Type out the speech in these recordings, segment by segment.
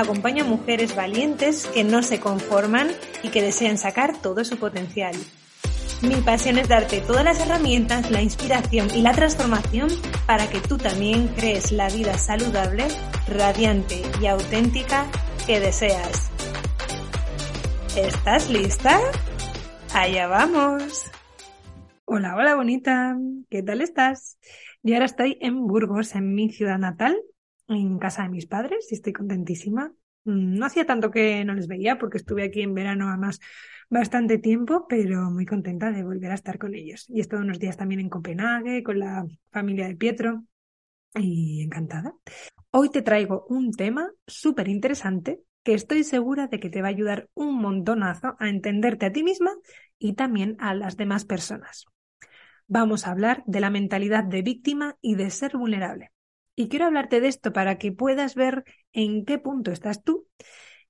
Acompaño a mujeres valientes que no se conforman y que desean sacar todo su potencial. Mi pasión es darte todas las herramientas, la inspiración y la transformación para que tú también crees la vida saludable, radiante y auténtica que deseas. ¿Estás lista? Allá vamos. Hola, hola bonita. ¿Qué tal estás? Yo ahora estoy en Burgos, en mi ciudad natal, en casa de mis padres y estoy contentísima. Mm, no hacía tanto que no les veía porque estuve aquí en verano además bastante tiempo, pero muy contenta de volver a estar con ellos. Y he estado unos días también en Copenhague con la familia de Pietro y encantada. Hoy te traigo un tema súper interesante que estoy segura de que te va a ayudar un montonazo a entenderte a ti misma y también a las demás personas. Vamos a hablar de la mentalidad de víctima y de ser vulnerable. Y quiero hablarte de esto para que puedas ver en qué punto estás tú,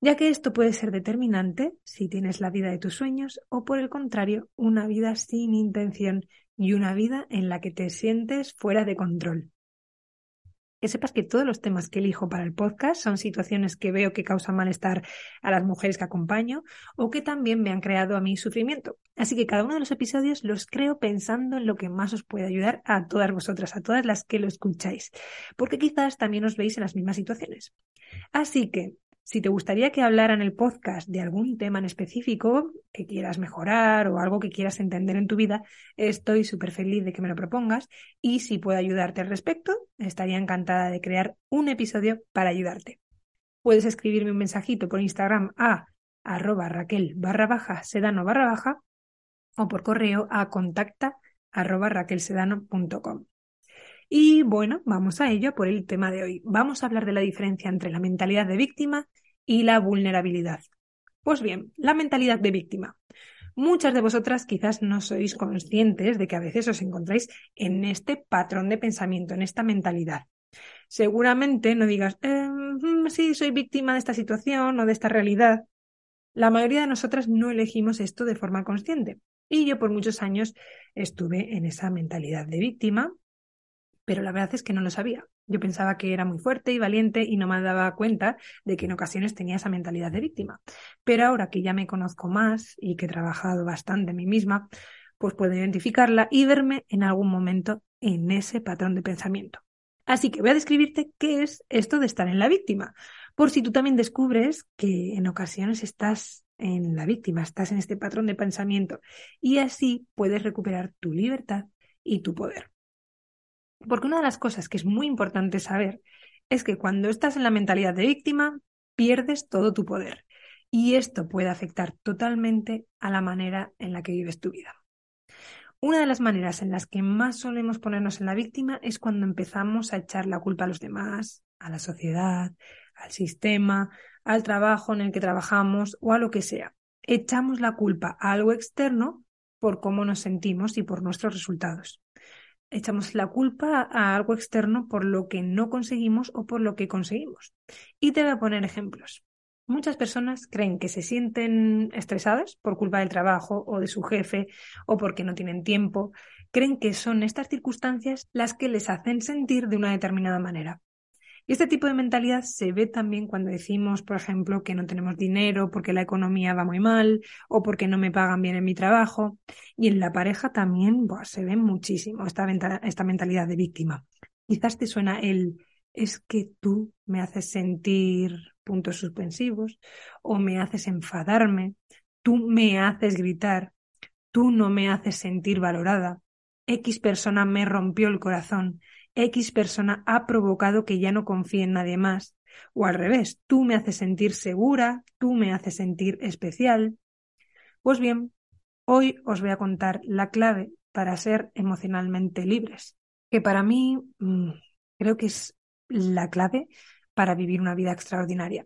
ya que esto puede ser determinante si tienes la vida de tus sueños o por el contrario, una vida sin intención y una vida en la que te sientes fuera de control que sepas que todos los temas que elijo para el podcast son situaciones que veo que causan malestar a las mujeres que acompaño o que también me han creado a mí sufrimiento. Así que cada uno de los episodios los creo pensando en lo que más os puede ayudar a todas vosotras, a todas las que lo escucháis, porque quizás también os veis en las mismas situaciones. Así que si te gustaría que hablara en el podcast de algún tema en específico que quieras mejorar o algo que quieras entender en tu vida, estoy súper feliz de que me lo propongas y si puedo ayudarte al respecto, estaría encantada de crear un episodio para ayudarte. Puedes escribirme un mensajito por Instagram a arroba raquel barra baja sedano barra baja o por correo a contacta arroba raquelsedano.com. Y bueno, vamos a ello por el tema de hoy. Vamos a hablar de la diferencia entre la mentalidad de víctima y la vulnerabilidad. Pues bien, la mentalidad de víctima. Muchas de vosotras quizás no sois conscientes de que a veces os encontráis en este patrón de pensamiento, en esta mentalidad. Seguramente no digas, eh, sí, soy víctima de esta situación o de esta realidad. La mayoría de nosotras no elegimos esto de forma consciente. Y yo por muchos años estuve en esa mentalidad de víctima pero la verdad es que no lo sabía. Yo pensaba que era muy fuerte y valiente y no me daba cuenta de que en ocasiones tenía esa mentalidad de víctima. Pero ahora que ya me conozco más y que he trabajado bastante en mí misma, pues puedo identificarla y verme en algún momento en ese patrón de pensamiento. Así que voy a describirte qué es esto de estar en la víctima, por si tú también descubres que en ocasiones estás en la víctima, estás en este patrón de pensamiento y así puedes recuperar tu libertad y tu poder. Porque una de las cosas que es muy importante saber es que cuando estás en la mentalidad de víctima, pierdes todo tu poder. Y esto puede afectar totalmente a la manera en la que vives tu vida. Una de las maneras en las que más solemos ponernos en la víctima es cuando empezamos a echar la culpa a los demás, a la sociedad, al sistema, al trabajo en el que trabajamos o a lo que sea. Echamos la culpa a algo externo por cómo nos sentimos y por nuestros resultados echamos la culpa a algo externo por lo que no conseguimos o por lo que conseguimos. Y te voy a poner ejemplos. Muchas personas creen que se sienten estresadas por culpa del trabajo o de su jefe o porque no tienen tiempo. Creen que son estas circunstancias las que les hacen sentir de una determinada manera. Este tipo de mentalidad se ve también cuando decimos, por ejemplo, que no tenemos dinero porque la economía va muy mal o porque no me pagan bien en mi trabajo. Y en la pareja también se ve muchísimo esta, esta mentalidad de víctima. Quizás te suena el es que tú me haces sentir puntos suspensivos o me haces enfadarme tú me haces gritar, tú no me haces sentir valorada, X persona me rompió el corazón, X persona ha provocado que ya no confíe en nadie más, o al revés, tú me haces sentir segura, tú me haces sentir especial. Pues bien, hoy os voy a contar la clave para ser emocionalmente libres, que para mí mm, creo que es la clave para vivir una vida extraordinaria.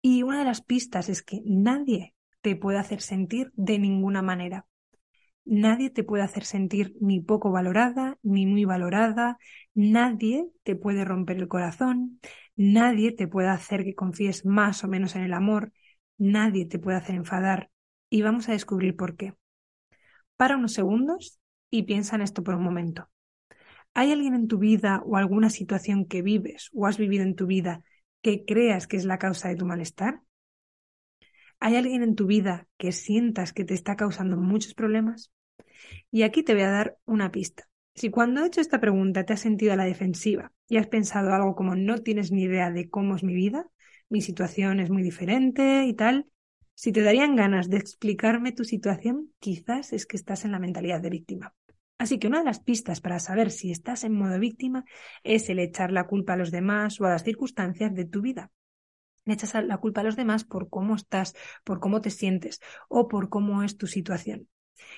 Y una de las pistas es que nadie te puede hacer sentir de ninguna manera. Nadie te puede hacer sentir ni poco valorada, ni muy valorada. Nadie te puede romper el corazón. Nadie te puede hacer que confíes más o menos en el amor. Nadie te puede hacer enfadar. Y vamos a descubrir por qué. Para unos segundos y piensa en esto por un momento. ¿Hay alguien en tu vida o alguna situación que vives o has vivido en tu vida que creas que es la causa de tu malestar? ¿Hay alguien en tu vida que sientas que te está causando muchos problemas? Y aquí te voy a dar una pista. Si cuando he hecho esta pregunta te has sentido a la defensiva y has pensado algo como no tienes ni idea de cómo es mi vida, mi situación es muy diferente y tal, si te darían ganas de explicarme tu situación, quizás es que estás en la mentalidad de víctima. Así que una de las pistas para saber si estás en modo víctima es el echar la culpa a los demás o a las circunstancias de tu vida. Le echas la culpa a los demás por cómo estás, por cómo te sientes o por cómo es tu situación.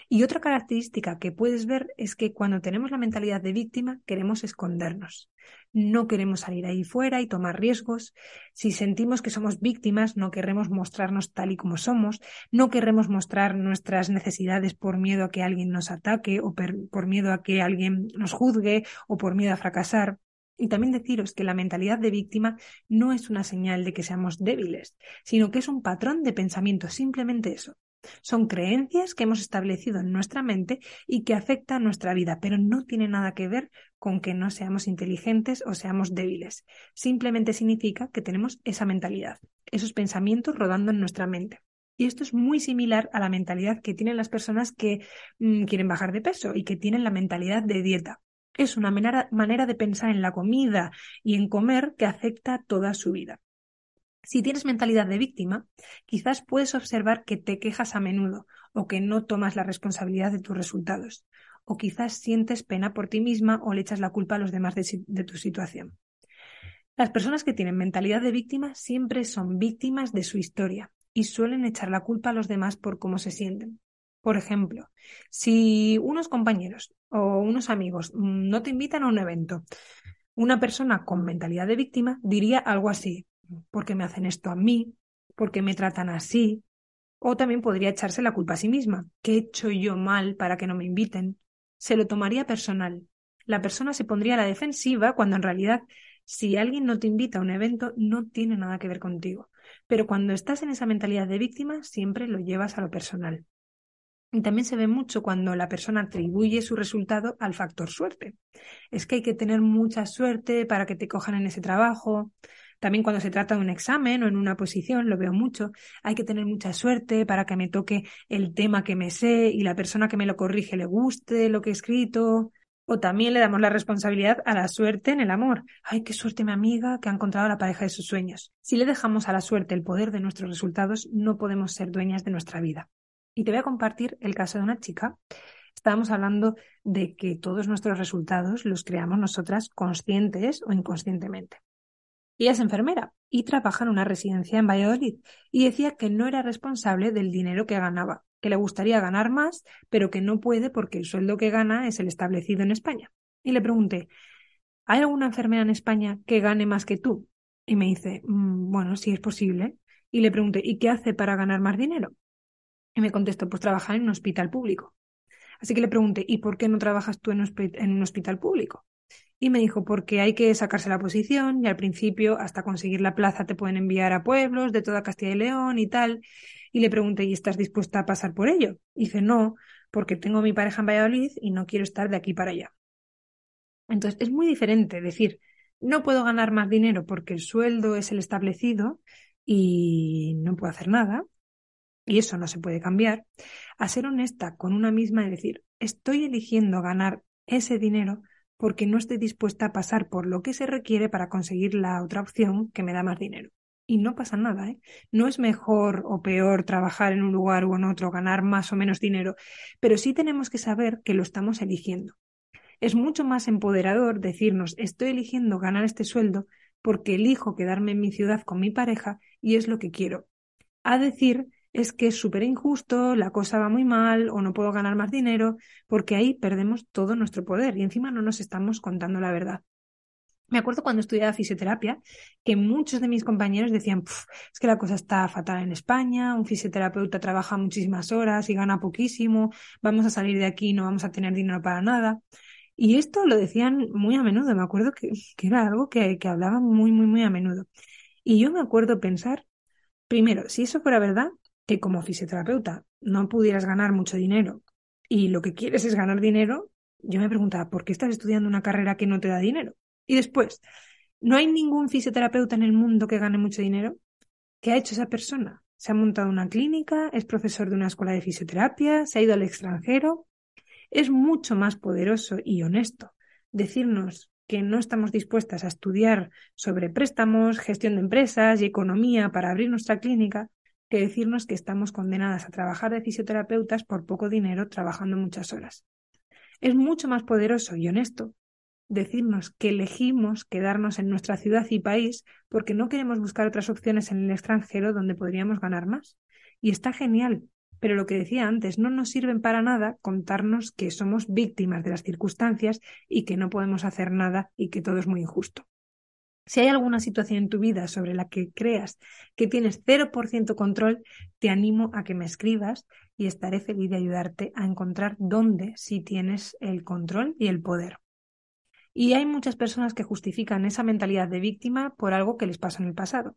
Y otra característica que puedes ver es que cuando tenemos la mentalidad de víctima queremos escondernos. No queremos salir ahí fuera y tomar riesgos. Si sentimos que somos víctimas, no queremos mostrarnos tal y como somos. No queremos mostrar nuestras necesidades por miedo a que alguien nos ataque o por miedo a que alguien nos juzgue o por miedo a fracasar. Y también deciros que la mentalidad de víctima no es una señal de que seamos débiles, sino que es un patrón de pensamiento, simplemente eso. Son creencias que hemos establecido en nuestra mente y que afectan nuestra vida, pero no tiene nada que ver con que no seamos inteligentes o seamos débiles. Simplemente significa que tenemos esa mentalidad, esos pensamientos rodando en nuestra mente. Y esto es muy similar a la mentalidad que tienen las personas que mm, quieren bajar de peso y que tienen la mentalidad de dieta. Es una manera de pensar en la comida y en comer que afecta toda su vida. Si tienes mentalidad de víctima, quizás puedes observar que te quejas a menudo o que no tomas la responsabilidad de tus resultados, o quizás sientes pena por ti misma o le echas la culpa a los demás de, tu situación. Las personas que tienen mentalidad de víctima siempre son víctimas de su historia y suelen echar la culpa a los demás por cómo se sienten. Por ejemplo, si unos compañeros o unos amigos no te invitan a un evento, una persona con mentalidad de víctima diría algo así, ¿por qué me hacen esto a mí? ¿Por qué me tratan así? O también podría echarse la culpa a sí misma. ¿Qué he hecho yo mal para que no me inviten? Se lo tomaría personal. La persona se pondría a la defensiva cuando en realidad si alguien no te invita a un evento no tiene nada que ver contigo. Pero cuando estás en esa mentalidad de víctima siempre lo llevas a lo personal. Y también se ve mucho cuando la persona atribuye su resultado al factor suerte. Es que hay que tener mucha suerte para que te cojan en ese trabajo, también cuando se trata de un examen o en una posición, lo veo mucho, hay que tener mucha suerte para que me toque el tema que me sé y la persona que me lo corrige le guste lo que he escrito. O también le damos la responsabilidad a la suerte en el amor. Ay, qué suerte mi amiga que ha encontrado la pareja de sus sueños. Si le dejamos a la suerte el poder de nuestros resultados, no podemos ser dueñas de nuestra vida. Y te voy a compartir el caso de una chica. Estábamos hablando de que todos nuestros resultados los creamos nosotras conscientes o inconscientemente. Ella es enfermera y trabaja en una residencia en Valladolid y decía que no era responsable del dinero que ganaba, que le gustaría ganar más, pero que no puede porque el sueldo que gana es el establecido en España. Y le pregunté, ¿hay alguna enfermera en España que gane más que tú? Y me dice, mm, bueno, sí es posible. Y le pregunté, ¿y qué hace para ganar más dinero? Y me contestó, pues trabajar en un hospital público. Así que le pregunté, ¿y por qué no trabajas tú en un hospital público? Y me dijo, porque hay que sacarse la posición y al principio hasta conseguir la plaza te pueden enviar a pueblos de toda Castilla y León y tal. Y le pregunté, ¿y estás dispuesta a pasar por ello? Y dice, no, porque tengo mi pareja en Valladolid y no quiero estar de aquí para allá. Entonces, es muy diferente decir, no puedo ganar más dinero porque el sueldo es el establecido y no puedo hacer nada, y eso no se puede cambiar, a ser honesta con una misma y decir, estoy eligiendo ganar ese dinero porque no estoy dispuesta a pasar por lo que se requiere para conseguir la otra opción que me da más dinero. Y no pasa nada, ¿eh? No es mejor o peor trabajar en un lugar o en otro, ganar más o menos dinero, pero sí tenemos que saber que lo estamos eligiendo. Es mucho más empoderador decirnos, estoy eligiendo ganar este sueldo porque elijo quedarme en mi ciudad con mi pareja y es lo que quiero. A decir, es que es súper injusto, la cosa va muy mal o no puedo ganar más dinero, porque ahí perdemos todo nuestro poder y encima no nos estamos contando la verdad. Me acuerdo cuando estudiaba fisioterapia que muchos de mis compañeros decían, es que la cosa está fatal en España, un fisioterapeuta trabaja muchísimas horas y gana poquísimo, vamos a salir de aquí y no vamos a tener dinero para nada. Y esto lo decían muy a menudo, me acuerdo que, era algo que, que hablaban muy, muy, muy a menudo. Y yo me acuerdo pensar, primero, si eso fuera verdad, que como fisioterapeuta no pudieras ganar mucho dinero y lo que quieres es ganar dinero, yo me preguntaba, ¿por qué estás estudiando una carrera que no te da dinero? Y después, ¿no hay ningún fisioterapeuta en el mundo que gane mucho dinero? ¿Qué ha hecho esa persona? ¿Se ha montado una clínica? ¿Es profesor de una escuela de fisioterapia? ¿Se ha ido al extranjero? Es mucho más poderoso y honesto decirnos que no estamos dispuestas a estudiar sobre préstamos, gestión de empresas y economía para abrir nuestra clínica que decirnos que estamos condenadas a trabajar de fisioterapeutas por poco dinero trabajando muchas horas. Es mucho más poderoso y honesto decirnos que elegimos quedarnos en nuestra ciudad y país porque no queremos buscar otras opciones en el extranjero donde podríamos ganar más. Y está genial, pero lo que decía antes, no nos sirven para nada contarnos que somos víctimas de las circunstancias y que no podemos hacer nada y que todo es muy injusto. Si hay alguna situación en tu vida sobre la que creas que tienes 0% control, te animo a que me escribas y estaré feliz de ayudarte a encontrar dónde sí tienes el control y el poder. Y hay muchas personas que justifican esa mentalidad de víctima por algo que les pasó en el pasado.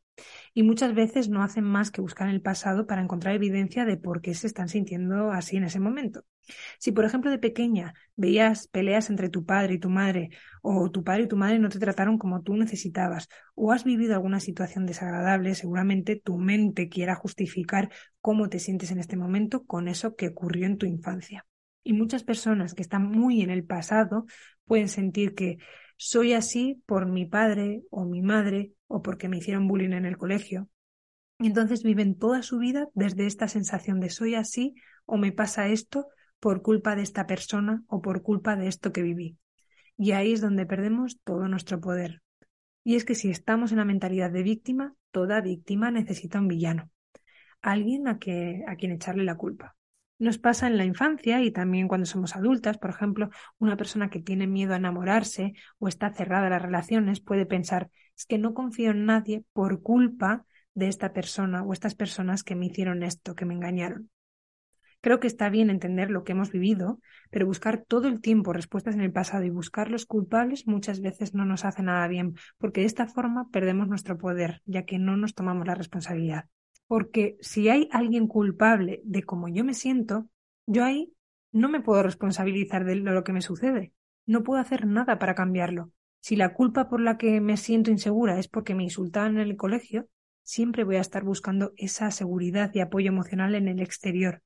Y muchas veces no hacen más que buscar en el pasado para encontrar evidencia de por qué se están sintiendo así en ese momento. Si, por ejemplo, de pequeña veías peleas entre tu padre y tu madre, o tu padre y tu madre no te trataron como tú necesitabas, o has vivido alguna situación desagradable, seguramente tu mente quiera justificar cómo te sientes en este momento con eso que ocurrió en tu infancia. Y muchas personas que están muy en el pasado pueden sentir que soy así por mi padre o mi madre o porque me hicieron bullying en el colegio. Y entonces viven toda su vida desde esta sensación de soy así o me pasa esto por culpa de esta persona o por culpa de esto que viví. Y ahí es donde perdemos todo nuestro poder. Y es que si estamos en la mentalidad de víctima, toda víctima necesita un villano, alguien a, que, a quien echarle la culpa. Nos pasa en la infancia y también cuando somos adultas, por ejemplo, una persona que tiene miedo a enamorarse o está cerrada a las relaciones puede pensar, es que no confío en nadie por culpa de esta persona o estas personas que me hicieron esto, que me engañaron. Creo que está bien entender lo que hemos vivido, pero buscar todo el tiempo respuestas en el pasado y buscar los culpables muchas veces no nos hace nada bien, porque de esta forma perdemos nuestro poder, ya que no nos tomamos la responsabilidad. Porque si hay alguien culpable de cómo yo me siento, yo ahí no me puedo responsabilizar de lo que me sucede. No puedo hacer nada para cambiarlo. Si la culpa por la que me siento insegura es porque me insultaban en el colegio, siempre voy a estar buscando esa seguridad y apoyo emocional en el exterior.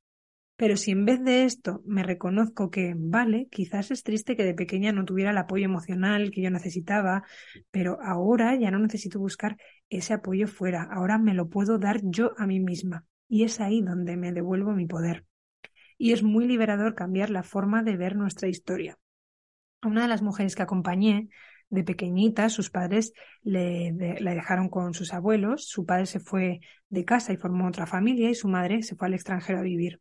Pero si en vez de esto me reconozco que, vale, quizás es triste que de pequeña no tuviera el apoyo emocional que yo necesitaba, pero ahora ya no necesito buscar ese apoyo fuera, ahora me lo puedo dar yo a mí misma. Y es ahí donde me devuelvo mi poder. Y es muy liberador cambiar la forma de ver nuestra historia. A una de las mujeres que acompañé, de pequeñita, sus padres le, la dejaron con sus abuelos, su padre se fue de casa y formó otra familia y su madre se fue al extranjero a vivir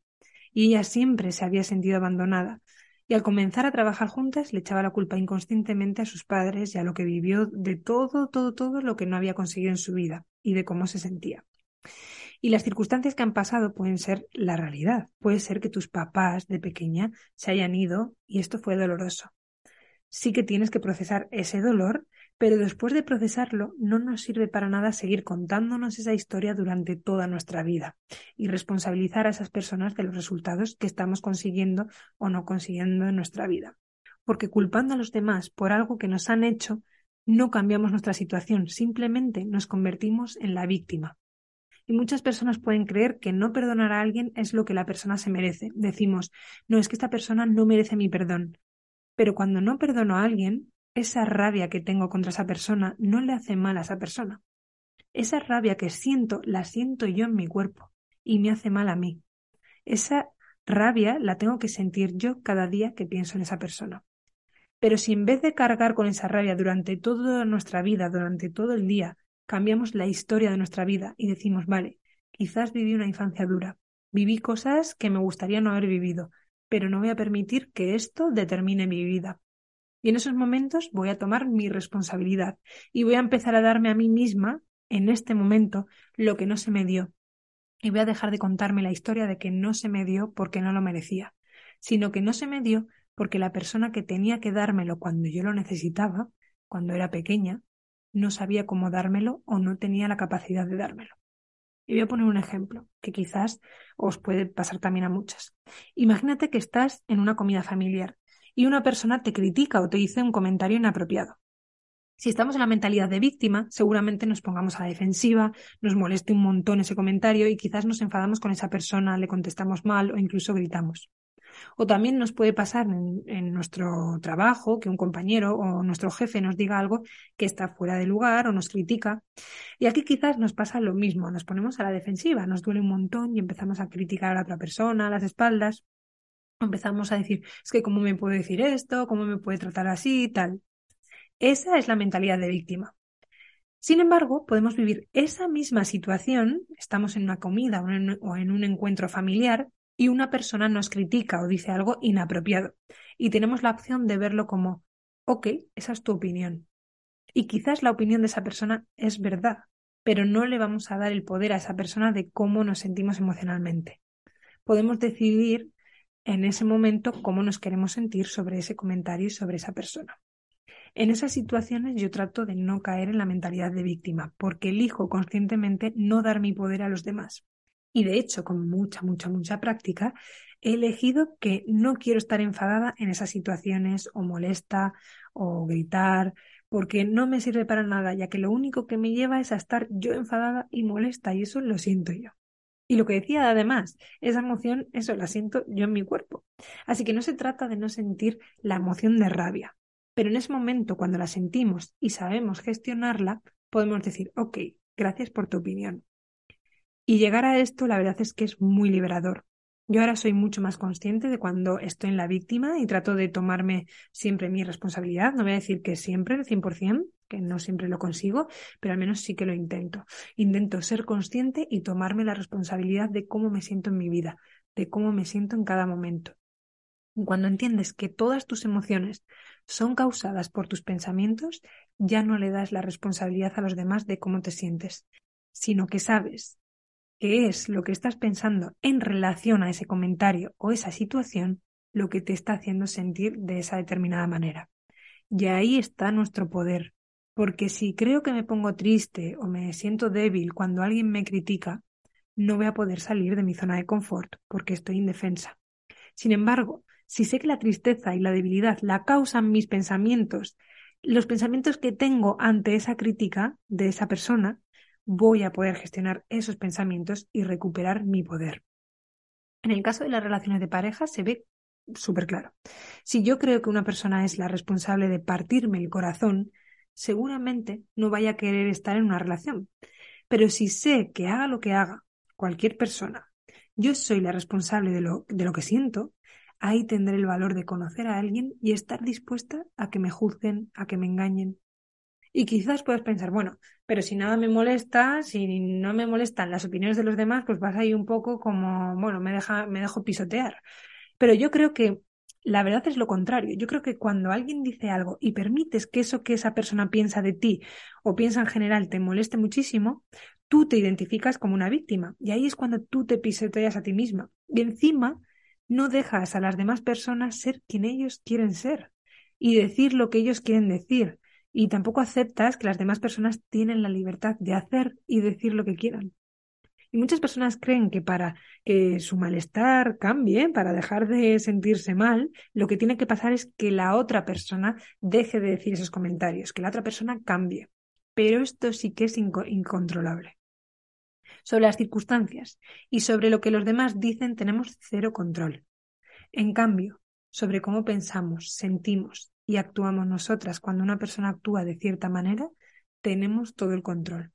y ella siempre se había sentido abandonada, y al comenzar a trabajar juntas le echaba la culpa inconscientemente a sus padres y a lo que vivió de todo, todo, todo lo que no había conseguido en su vida y de cómo se sentía. Y las circunstancias que han pasado pueden ser la realidad. Puede ser que tus papás de pequeña se hayan ido y esto fue doloroso. Sí que tienes que procesar ese dolor pero después de procesarlo no nos sirve para nada seguir contándonos esa historia durante toda nuestra vida y responsabilizar a esas personas de los resultados que estamos consiguiendo o no consiguiendo en nuestra vida. Porque culpando a los demás por algo que nos han hecho, no cambiamos nuestra situación, simplemente nos convertimos en la víctima. Y muchas personas pueden creer que no perdonar a alguien es lo que la persona se merece. Decimos, no, es que esta persona no merece mi perdón. Pero cuando no perdono a alguien, esa rabia que tengo contra esa persona no le hace mal a esa persona. Esa rabia que siento, la siento yo en mi cuerpo y me hace mal a mí. Esa rabia la tengo que sentir yo cada día que pienso en esa persona. Pero si en vez de cargar con esa rabia durante toda nuestra vida, durante todo el día, cambiamos la historia de nuestra vida y decimos, vale, quizás viví una infancia dura, viví cosas que me gustaría no haber vivido, pero no voy a permitir que esto determine mi vida. Y en esos momentos voy a tomar mi responsabilidad y voy a empezar a darme a mí misma, en este momento, lo que no se me dio. Y voy a dejar de contarme la historia de que no se me dio porque no lo merecía, sino que no se me dio porque la persona que tenía que dármelo cuando yo lo necesitaba, cuando era pequeña, no sabía cómo dármelo o no tenía la capacidad de dármelo. Y voy a poner un ejemplo que quizás os puede pasar también a muchas. Imagínate que estás en una comida familiar y una persona te critica o te dice un comentario inapropiado. Si estamos en la mentalidad de víctima, seguramente nos pongamos a la defensiva, nos moleste un montón ese comentario y quizás nos enfadamos con esa persona, le contestamos mal o incluso gritamos. O también nos puede pasar en, nuestro trabajo que un compañero o nuestro jefe nos diga algo que está fuera de lugar o nos critica. Y aquí quizás nos pasa lo mismo, nos ponemos a la defensiva, nos duele un montón y empezamos a criticar a la otra persona, a las espaldas. Empezamos a decir, es que cómo me puede decir esto, cómo me puede tratar así y tal. Esa es la mentalidad de víctima. Sin embargo, podemos vivir esa misma situación, estamos en una comida o en un encuentro familiar, y una persona nos critica o dice algo inapropiado. Y tenemos la opción de verlo como, ok, esa es tu opinión. Y quizás la opinión de esa persona es verdad, pero no le vamos a dar el poder a esa persona de cómo nos sentimos emocionalmente. Podemos decidir en ese momento cómo nos queremos sentir sobre ese comentario y sobre esa persona. En esas situaciones yo trato de no caer en la mentalidad de víctima, porque elijo conscientemente no dar mi poder a los demás. Y de hecho, con mucha, mucha, mucha práctica, he elegido que no quiero estar enfadada en esas situaciones o molesta o gritar, porque no me sirve para nada, ya que lo único que me lleva es a estar yo enfadada y molesta y eso lo siento yo. Y lo que decía además, esa emoción, eso la siento yo en mi cuerpo. Así que no se trata de no sentir la emoción de rabia, pero en ese momento, cuando la sentimos y sabemos gestionarla, podemos decir, ok, gracias por tu opinión. Y llegar a esto, la verdad es que es muy liberador. Yo ahora soy mucho más consciente de cuando estoy en la víctima y trato de tomarme siempre mi responsabilidad. No voy a decir que siempre, el 100%, que no siempre lo consigo, pero al menos sí que lo intento. Intento ser consciente y tomarme la responsabilidad de cómo me siento en mi vida, de cómo me siento en cada momento. Cuando entiendes que todas tus emociones son causadas por tus pensamientos, ya no le das la responsabilidad a los demás de cómo te sientes, sino que sabes qué es lo que estás pensando en relación a ese comentario o esa situación lo que te está haciendo sentir de esa determinada manera. Y ahí está nuestro poder, porque si creo que me pongo triste o me siento débil cuando alguien me critica, no voy a poder salir de mi zona de confort porque estoy indefensa. Sin embargo, si sé que la tristeza y la debilidad la causan mis pensamientos, los pensamientos que tengo ante esa crítica de esa persona, voy a poder gestionar esos pensamientos y recuperar mi poder. En el caso de las relaciones de pareja se ve súper claro. Si yo creo que una persona es la responsable de partirme el corazón, seguramente no vaya a querer estar en una relación. Pero si sé que haga lo que haga cualquier persona, yo soy la responsable de lo, de lo que siento, ahí tendré el valor de conocer a alguien y estar dispuesta a que me juzguen, a que me engañen, y quizás puedas pensar, bueno, pero si nada me molesta, si no me molestan las opiniones de los demás, pues vas ahí un poco como, bueno, me, deja, me dejo pisotear. Pero yo creo que la verdad es lo contrario. Yo creo que cuando alguien dice algo y permites que eso que esa persona piensa de ti o piensa en general te moleste muchísimo, tú te identificas como una víctima. Y ahí es cuando tú te pisoteas a ti misma. Y encima no dejas a las demás personas ser quien ellos quieren ser y decir lo que ellos quieren decir y tampoco aceptas que las demás personas tienen la libertad de hacer y decir lo que quieran. Y muchas personas creen que para que su malestar cambie, para dejar de sentirse mal, lo que tiene que pasar es que la otra persona deje de decir esos comentarios, que la otra persona cambie. Pero esto sí que es incontrolable. Sobre las circunstancias y sobre lo que los demás dicen tenemos cero control. En cambio, sobre cómo pensamos, sentimos y actuamos nosotras cuando una persona actúa de cierta manera, tenemos todo el control.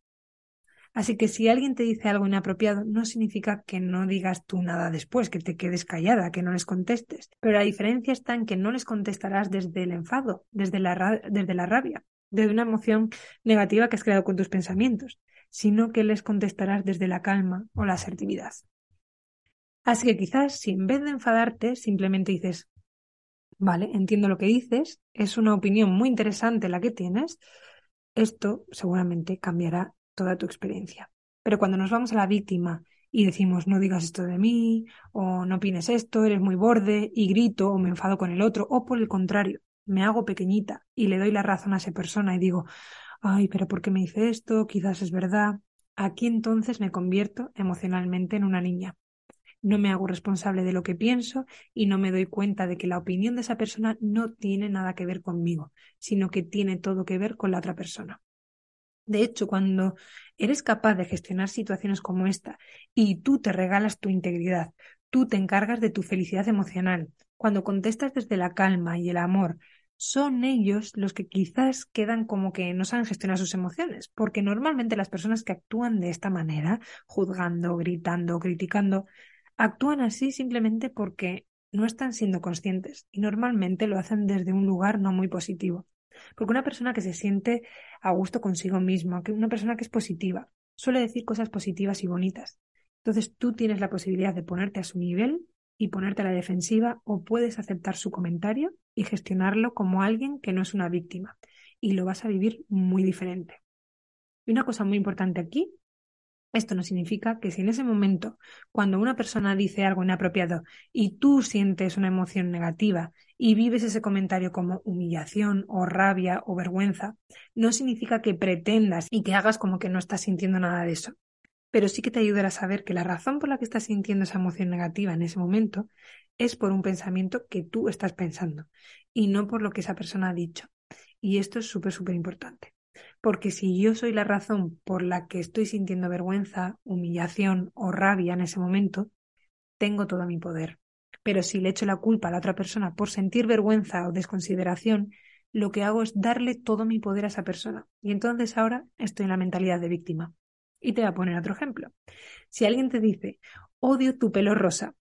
Así que si alguien te dice algo inapropiado, no significa que no digas tú nada después, que te quedes callada, que no les contestes. Pero la diferencia está en que no les contestarás desde el enfado, desde la, desde la rabia, desde una emoción negativa que has creado con tus pensamientos, sino que les contestarás desde la calma o la asertividad. Así que quizás si en vez de enfadarte simplemente dices, vale, entiendo lo que dices, es una opinión muy interesante la que tienes, esto seguramente cambiará toda tu experiencia. Pero cuando nos vamos a la víctima y decimos no digas esto de mí, o no opines esto, eres muy borde, y grito o me enfado con el otro, o por el contrario, me hago pequeñita y le doy la razón a esa persona y digo, ay, pero ¿por qué me dice esto? Quizás es verdad. Aquí entonces me convierto emocionalmente en una niña. No me hago responsable de lo que pienso y no me doy cuenta de que la opinión de esa persona no tiene nada que ver conmigo, sino que tiene todo que ver con la otra persona. De hecho, cuando eres capaz de gestionar situaciones como esta y tú te regalas tu integridad, tú te encargas de tu felicidad emocional, cuando contestas desde la calma y el amor, son ellos los que quizás quedan como que no saben gestionar sus emociones, porque normalmente las personas que actúan de esta manera, juzgando, gritando, criticando, actúan así simplemente porque no están siendo conscientes y normalmente lo hacen desde un lugar no muy positivo. Porque una persona que se siente a gusto consigo misma, una persona que es positiva, suele decir cosas positivas y bonitas. Entonces tú tienes la posibilidad de ponerte a su nivel y ponerte a la defensiva o puedes aceptar su comentario y gestionarlo como alguien que no es una víctima y lo vas a vivir muy diferente. Y una cosa muy importante aquí esto no significa que si en ese momento, cuando una persona dice algo inapropiado y tú sientes una emoción negativa y vives ese comentario como humillación o rabia o vergüenza, no significa que pretendas y que hagas como que no estás sintiendo nada de eso. Pero sí que te ayudará a saber que la razón por la que estás sintiendo esa emoción negativa en ese momento es por un pensamiento que tú estás pensando y no por lo que esa persona ha dicho. Y esto es súper, súper importante. Porque si yo soy la razón por la que estoy sintiendo vergüenza, humillación o rabia en ese momento, tengo todo mi poder. Pero si le echo la culpa a la otra persona por sentir vergüenza o desconsideración, lo que hago es darle todo mi poder a esa persona. Y entonces ahora estoy en la mentalidad de víctima. Y te voy a poner otro ejemplo. Si alguien te dice, odio tu pelo rosa,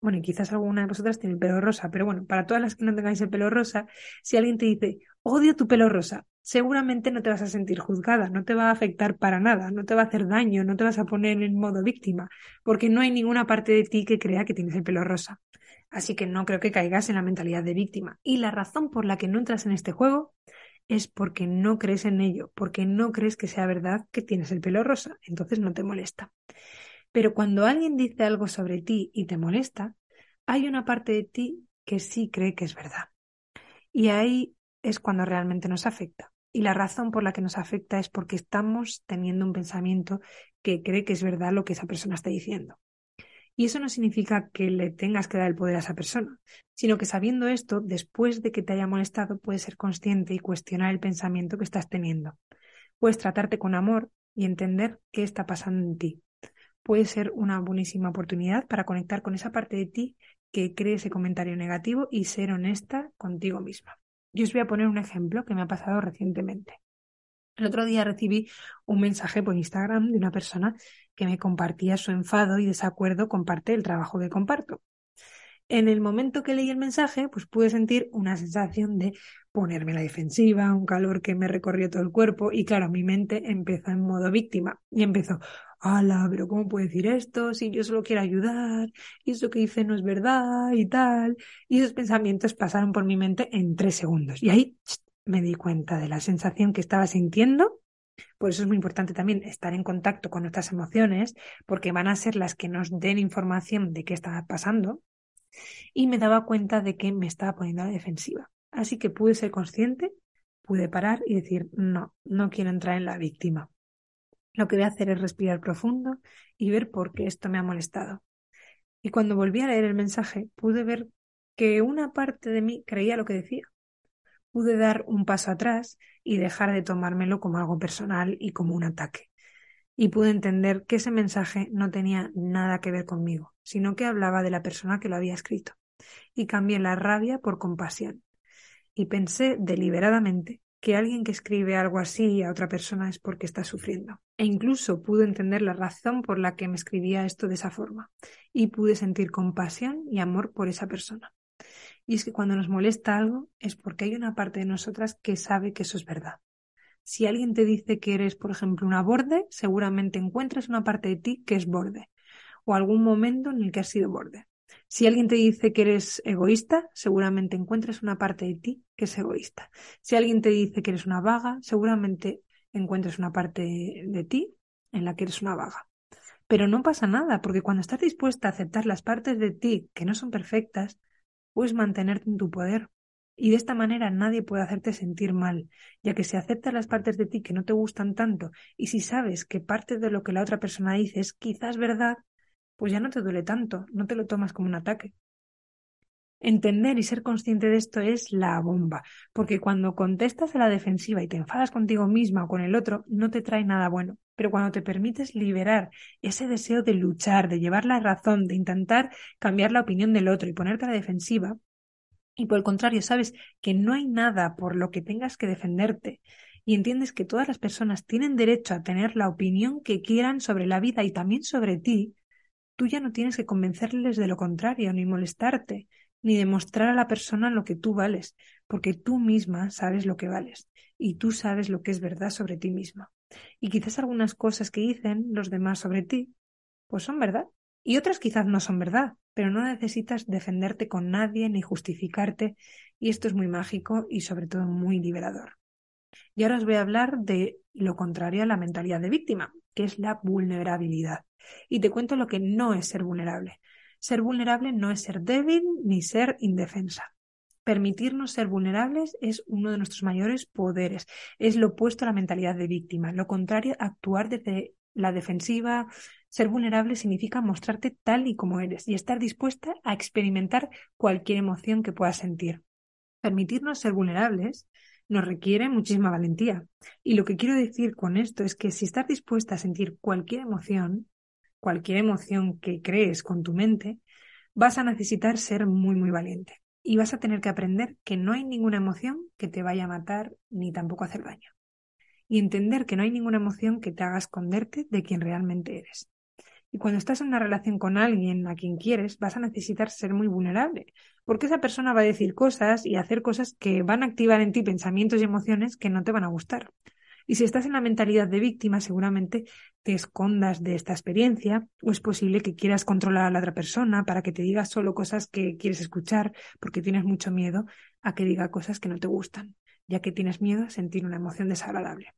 bueno, y quizás alguna de vosotras tiene el pelo rosa, pero bueno, para todas las que no tengáis el pelo rosa, si alguien te dice, odio tu pelo rosa, seguramente no te vas a sentir juzgada, no te va a afectar para nada, no te va a hacer daño, no te vas a poner en modo víctima, porque no hay ninguna parte de ti que crea que tienes el pelo rosa. Así que no creo que caigas en la mentalidad de víctima. Y la razón por la que no entras en este juego es porque no crees en ello, porque no crees que sea verdad que tienes el pelo rosa, entonces no te molesta. Pero cuando alguien dice algo sobre ti y te molesta, hay una parte de ti que sí cree que es verdad. Y ahí es cuando realmente nos afecta. Y la razón por la que nos afecta es porque estamos teniendo un pensamiento que cree que es verdad lo que esa persona está diciendo. Y eso no significa que le tengas que dar el poder a esa persona, sino que sabiendo esto, después de que te haya molestado, puedes ser consciente y cuestionar el pensamiento que estás teniendo. Puedes tratarte con amor y entender qué está pasando en ti. Puede ser una buenísima oportunidad para conectar con esa parte de ti que cree ese comentario negativo y ser honesta contigo misma. Yo os voy a poner un ejemplo que me ha pasado recientemente. El otro día recibí un mensaje por Instagram de una persona que me compartía su enfado y desacuerdo con parte del trabajo que comparto. En el momento que leí el mensaje, pues pude sentir una sensación de ponerme la defensiva, un calor que me recorrió todo el cuerpo y claro, mi mente empezó en modo víctima y empezó, ala, pero ¿cómo puede decir esto? Si yo solo quiero ayudar, y eso que dice no es verdad y tal. Y esos pensamientos pasaron por mi mente en tres segundos. Y ahí me di cuenta de la sensación que estaba sintiendo. Por eso es muy importante también estar en contacto con nuestras emociones, porque van a ser las que nos den información de qué estaba pasando. Y me daba cuenta de que me estaba poniendo a la defensiva. Así que pude ser consciente, pude parar y decir, no, no quiero entrar en la víctima. Lo que voy a hacer es respirar profundo y ver por qué esto me ha molestado. Y cuando volví a leer el mensaje, pude ver que una parte de mí creía lo que decía. Pude dar un paso atrás y dejar de tomármelo como algo personal y como un ataque. Y pude entender que ese mensaje no tenía nada que ver conmigo, sino que hablaba de la persona que lo había escrito. Y cambié la rabia por compasión. Y pensé deliberadamente que alguien que escribe algo así a otra persona es porque está sufriendo. E incluso pude entender la razón por la que me escribía esto de esa forma. Y pude sentir compasión y amor por esa persona. Y es que cuando nos molesta algo es porque hay una parte de nosotras que sabe que eso es verdad. Si alguien te dice que eres, por ejemplo, una borde, seguramente encuentras una parte de ti que es borde o algún momento en el que has sido borde. Si alguien te dice que eres egoísta, seguramente encuentras una parte de ti que es egoísta. Si alguien te dice que eres una vaga, seguramente encuentras una parte de ti en la que eres una vaga. Pero no pasa nada, porque cuando estás dispuesta a aceptar las partes de ti que no son perfectas, puedes mantenerte en tu poder. Y de esta manera nadie puede hacerte sentir mal, ya que si aceptas las partes de ti que no te gustan tanto y si sabes que parte de lo que la otra persona dice es quizás verdad, pues ya no te duele tanto, no te lo tomas como un ataque. Entender y ser consciente de esto es la bomba, porque cuando contestas a la defensiva y te enfadas contigo misma o con el otro, no te trae nada bueno. Pero cuando te permites liberar ese deseo de luchar, de llevar la razón, de intentar cambiar la opinión del otro y ponerte a la defensiva, y por el contrario sabes que no hay nada por lo que tengas que defenderte, y entiendes que todas las personas tienen derecho a tener la opinión que quieran sobre la vida y también sobre ti, Tú ya no tienes que convencerles de lo contrario, ni molestarte, ni demostrar a la persona lo que tú vales, porque tú misma sabes lo que vales y tú sabes lo que es verdad sobre ti misma. Y quizás algunas cosas que dicen los demás sobre ti, pues son verdad. Y otras quizás no son verdad, pero no necesitas defenderte con nadie ni justificarte, y esto es muy mágico y sobre todo muy liberador. Y ahora os voy a hablar de lo contrario a la mentalidad de víctima, que es la vulnerabilidad. Y te cuento lo que no es ser vulnerable. Ser vulnerable no es ser débil ni ser indefensa. Permitirnos ser vulnerables es uno de nuestros mayores poderes. Es lo opuesto a la mentalidad de víctima. Lo contrario, actuar desde la defensiva. Ser vulnerable significa mostrarte tal y como eres y estar dispuesta a experimentar cualquier emoción que puedas sentir. Permitirnos ser vulnerables nos requiere muchísima valentía. Y lo que quiero decir con esto es que si estás dispuesta a sentir cualquier emoción, cualquier emoción que crees con tu mente, vas a necesitar ser muy, muy valiente. Y vas a tener que aprender que no hay ninguna emoción que te vaya a matar ni tampoco hacer daño. Y entender que no hay ninguna emoción que te haga esconderte de quien realmente eres. Y cuando estás en una relación con alguien a quien quieres, vas a necesitar ser muy vulnerable, porque esa persona va a decir cosas y hacer cosas que van a activar en ti pensamientos y emociones que no te van a gustar. Y si estás en la mentalidad de víctima, seguramente te escondas de esta experiencia o es posible que quieras controlar a la otra persona para que te diga solo cosas que quieres escuchar porque tienes mucho miedo a que diga cosas que no te gustan, ya que tienes miedo a sentir una emoción desagradable.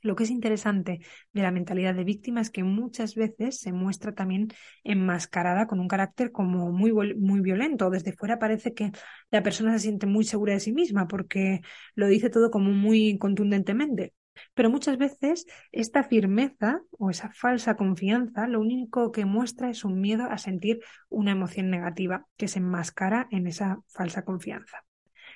Lo que es interesante de la mentalidad de víctima es que muchas veces se muestra también enmascarada con un carácter como muy, muy violento. Desde fuera parece que la persona se siente muy segura de sí misma porque lo dice todo como muy contundentemente. Pero muchas veces esta firmeza o esa falsa confianza lo único que muestra es un miedo a sentir una emoción negativa que se enmascara en esa falsa confianza.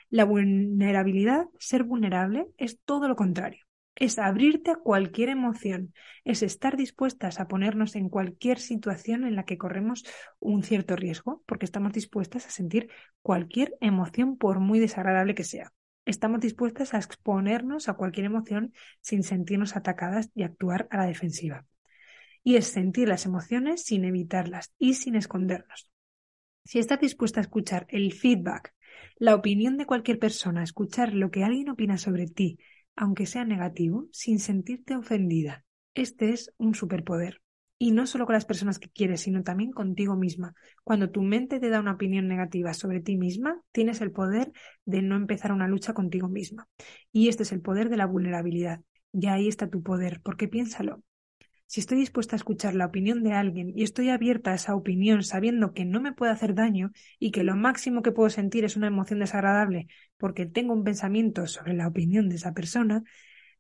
La vulnerabilidad, ser vulnerable, es todo lo contrario es abrirte a cualquier emoción, es estar dispuestas a ponernos en cualquier situación en la que corremos un cierto riesgo, porque estamos dispuestas a sentir cualquier emoción por muy desagradable que sea. Estamos dispuestas a exponernos a cualquier emoción sin sentirnos atacadas y actuar a la defensiva. Y es sentir las emociones sin evitarlas y sin escondernos. Si estás dispuesta a escuchar el feedback, la opinión de cualquier persona, escuchar lo que alguien opina sobre ti, aunque sea negativo, sin sentirte ofendida. Este es un superpoder. Y no solo con las personas que quieres, sino también contigo misma. Cuando tu mente te da una opinión negativa sobre ti misma, tienes el poder de no empezar una lucha contigo misma. Y este es el poder de la vulnerabilidad. Y ahí está tu poder, porque piénsalo. Si estoy dispuesta a escuchar la opinión de alguien y estoy abierta a esa opinión sabiendo que no me puede hacer daño y que lo máximo que puedo sentir es una emoción desagradable porque tengo un pensamiento sobre la opinión de esa persona,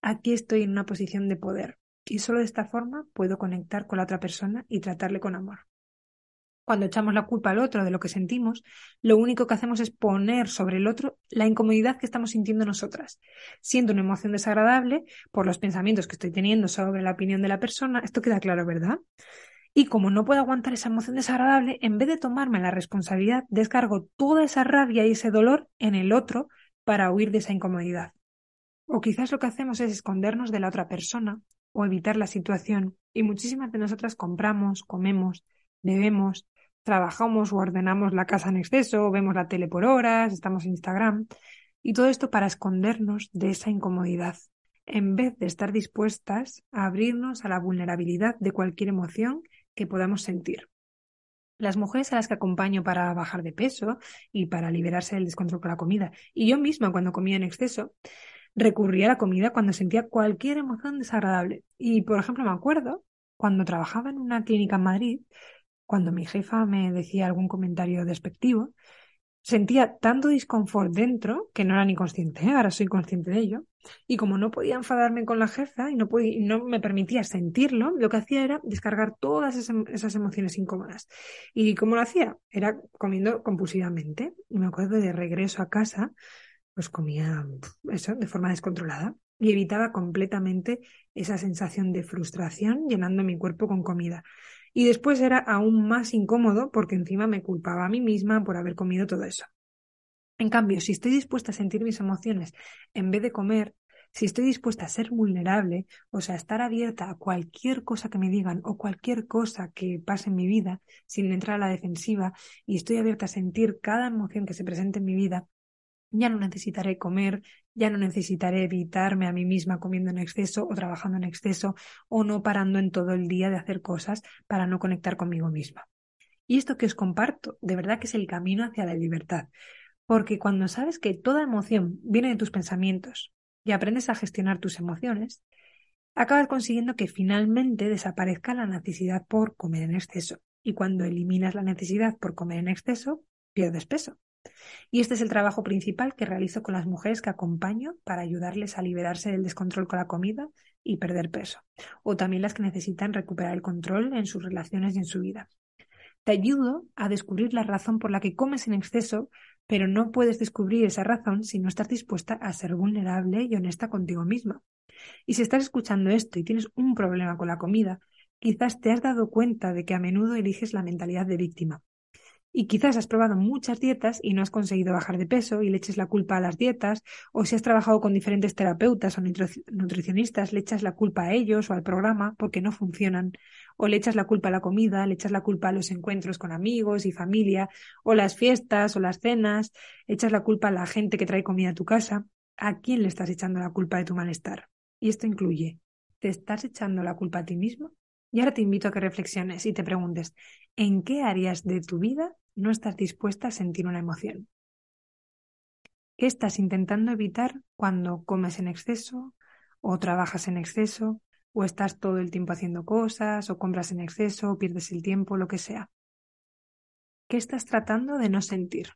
aquí estoy en una posición de poder. Y solo de esta forma puedo conectar con la otra persona y tratarle con amor. Cuando echamos la culpa al otro de lo que sentimos, lo único que hacemos es poner sobre el otro la incomodidad que estamos sintiendo nosotras. Siento una emoción desagradable por los pensamientos que estoy teniendo sobre la opinión de la persona, esto queda claro, ¿verdad? Y como no puedo aguantar esa emoción desagradable, en vez de tomarme la responsabilidad, descargo toda esa rabia y ese dolor en el otro para huir de esa incomodidad. O quizás lo que hacemos es escondernos de la otra persona o evitar la situación y muchísimas de nosotras compramos, comemos, bebemos, trabajamos o ordenamos la casa en exceso, vemos la tele por horas, estamos en Instagram y todo esto para escondernos de esa incomodidad, en vez de estar dispuestas a abrirnos a la vulnerabilidad de cualquier emoción que podamos sentir. Las mujeres a las que acompaño para bajar de peso y para liberarse del descontrol con la comida, y yo misma cuando comía en exceso, recurría a la comida cuando sentía cualquier emoción desagradable. Y, por ejemplo, me acuerdo cuando trabajaba en una clínica en Madrid, cuando mi jefa me decía algún comentario despectivo, sentía tanto disconfort dentro que no era ni consciente, ¿eh? ahora soy consciente de ello. Y como no podía enfadarme con la jefa y no, podía, no me permitía sentirlo, lo que hacía era descargar todas esas, emociones incómodas. ¿Y cómo lo hacía? Era comiendo compulsivamente. Y me acuerdo de regreso a casa, pues comía eso de forma descontrolada y evitaba completamente esa sensación de frustración llenando mi cuerpo con comida. Y después era aún más incómodo porque encima me culpaba a mí misma por haber comido todo eso. En cambio, si estoy dispuesta a sentir mis emociones en vez de comer, si estoy dispuesta a ser vulnerable, o sea, estar abierta a cualquier cosa que me digan o cualquier cosa que pase en mi vida, sin entrar a la defensiva, y estoy abierta a sentir cada emoción que se presente en mi vida, ya no necesitaré comer, ya no necesitaré evitarme a mí misma comiendo en exceso o trabajando en exceso o no parando en todo el día de hacer cosas para no conectar conmigo misma. Y esto que os comparto, de verdad que es el camino hacia la libertad. Porque cuando sabes que toda emoción viene de tus pensamientos y aprendes a gestionar tus emociones, acabas consiguiendo que finalmente desaparezca la necesidad por comer en exceso. Y cuando eliminas la necesidad por comer en exceso, pierdes peso. Y este es el trabajo principal que realizo con las mujeres que acompaño para ayudarles a liberarse del descontrol con la comida y perder peso, o también las que necesitan recuperar el control en sus relaciones y en su vida. Te ayudo a descubrir la razón por la que comes en exceso, pero no puedes descubrir esa razón si no estás dispuesta a ser vulnerable y honesta contigo misma. Y si estás escuchando esto y tienes un problema con la comida, quizás te has dado cuenta de que a menudo eliges la mentalidad de víctima y quizás has probado muchas dietas y no has conseguido bajar de peso y le eches la culpa a las dietas, o si has trabajado con diferentes terapeutas o nutricionistas, le echas la culpa a ellos o al programa porque no funcionan, o le echas la culpa a la comida, le echas la culpa a los encuentros con amigos y familia, o las fiestas o las cenas, echas la culpa a la gente que trae comida a tu casa. ¿A quién le estás echando la culpa de tu malestar? Y esto incluye, ¿te estás echando la culpa a ti mismo? Y ahora te invito a que reflexiones y te preguntes, ¿en qué áreas de tu vida no estás dispuesta a sentir una emoción. ¿Qué estás intentando evitar cuando comes en exceso o trabajas en exceso o estás todo el tiempo haciendo cosas o compras en exceso o pierdes el tiempo, lo que sea? ¿Qué estás tratando de no sentir?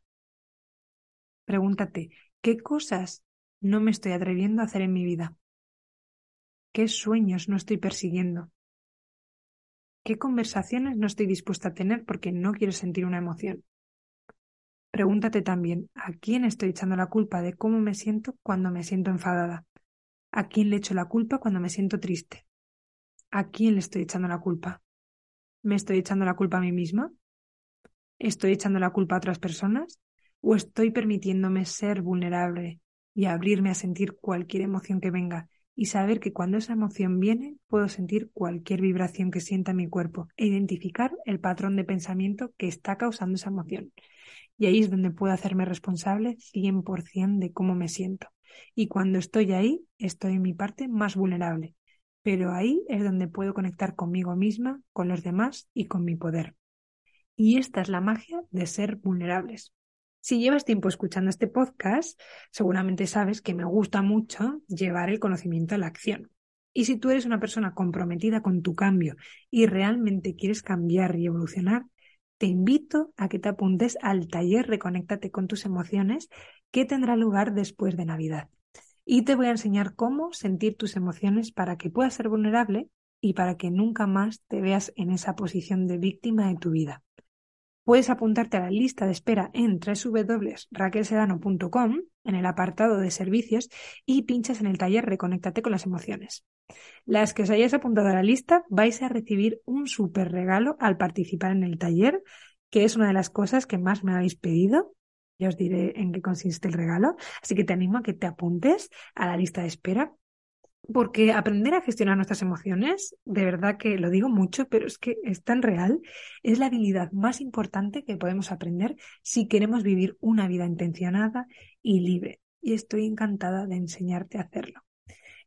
Pregúntate, ¿qué cosas no me estoy atreviendo a hacer en mi vida? ¿Qué sueños no estoy persiguiendo? ¿Qué conversaciones no estoy dispuesta a tener porque no quiero sentir una emoción? Pregúntate también, ¿a quién estoy echando la culpa de cómo me siento cuando me siento enfadada? ¿A quién le echo la culpa cuando me siento triste? ¿A quién le estoy echando la culpa? ¿Me estoy echando la culpa a mí misma? ¿Estoy echando la culpa a otras personas? ¿O estoy permitiéndome ser vulnerable y abrirme a sentir cualquier emoción que venga y saber que cuando esa emoción viene puedo sentir cualquier vibración que sienta mi cuerpo e identificar el patrón de pensamiento que está causando esa emoción. Y ahí es donde puedo hacerme responsable 100% de cómo me siento. Y cuando estoy ahí, estoy en mi parte más vulnerable. Pero ahí es donde puedo conectar conmigo misma, con los demás y con mi poder. Y esta es la magia de ser vulnerables. Si llevas tiempo escuchando este podcast, seguramente sabes que me gusta mucho llevar el conocimiento a la acción. Y si tú eres una persona comprometida con tu cambio y realmente quieres cambiar y evolucionar, te invito a que te apuntes al taller Reconéctate con tus emociones que tendrá lugar después de Navidad. Y te voy a enseñar cómo sentir tus emociones para que puedas ser vulnerable y para que nunca más te veas en esa posición de víctima de tu vida. Puedes apuntarte a la lista de espera en www.raquelsedano.com en el apartado de servicios y pinchas en el taller Reconéctate con las emociones. Las que os hayáis apuntado a la lista vais a recibir un súper regalo al participar en el taller, que es una de las cosas que más me habéis pedido Ya os diré en qué consiste el regalo. Así que te animo a que te apuntes a la lista de espera porque aprender a gestionar nuestras emociones, de verdad que lo digo mucho, pero es que es tan real, es la habilidad más importante que podemos aprender si queremos vivir una vida intencionada y libre. Y estoy encantada de enseñarte a hacerlo.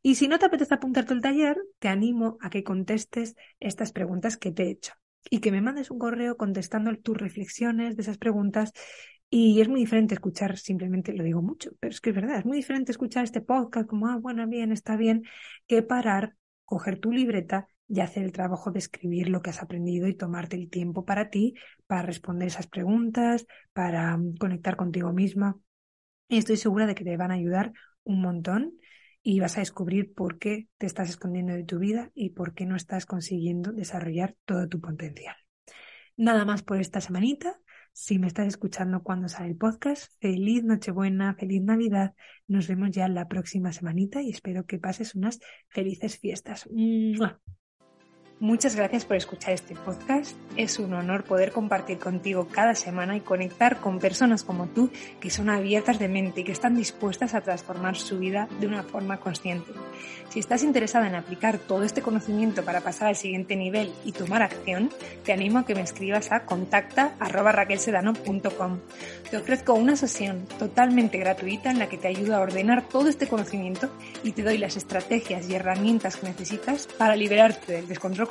Y si no te apetece apuntarte al taller, te animo a que contestes estas preguntas que te he hecho y que me mandes un correo contestando tus reflexiones de esas preguntas y es muy diferente escuchar, simplemente lo digo mucho, pero es que es verdad, es muy diferente escuchar este podcast como, ah, bueno, bien, está bien, que parar, coger tu libreta y hacer el trabajo de escribir lo que has aprendido y tomarte el tiempo para ti, para responder esas preguntas, para mm, conectar contigo misma. Y estoy segura de que te van a ayudar un montón y vas a descubrir por qué te estás escondiendo de tu vida y por qué no estás consiguiendo desarrollar todo tu potencial. Nada más por esta semanita. Si me estás escuchando cuando sale el podcast, feliz Nochebuena, feliz Navidad. Nos vemos ya la próxima semanita y espero que pases unas felices fiestas. Muchas gracias por escuchar este podcast. Es un honor poder compartir contigo cada semana y conectar con personas como tú que son abiertas de mente y que están dispuestas a transformar su vida de una forma consciente. Si estás interesada en aplicar todo este conocimiento para pasar al siguiente nivel y tomar acción, te animo a que me escribas a contacta.raquelsedano.com. Te ofrezco una sesión totalmente gratuita en la que te ayudo a ordenar todo este conocimiento y te doy las estrategias y herramientas que necesitas para liberarte del descontrol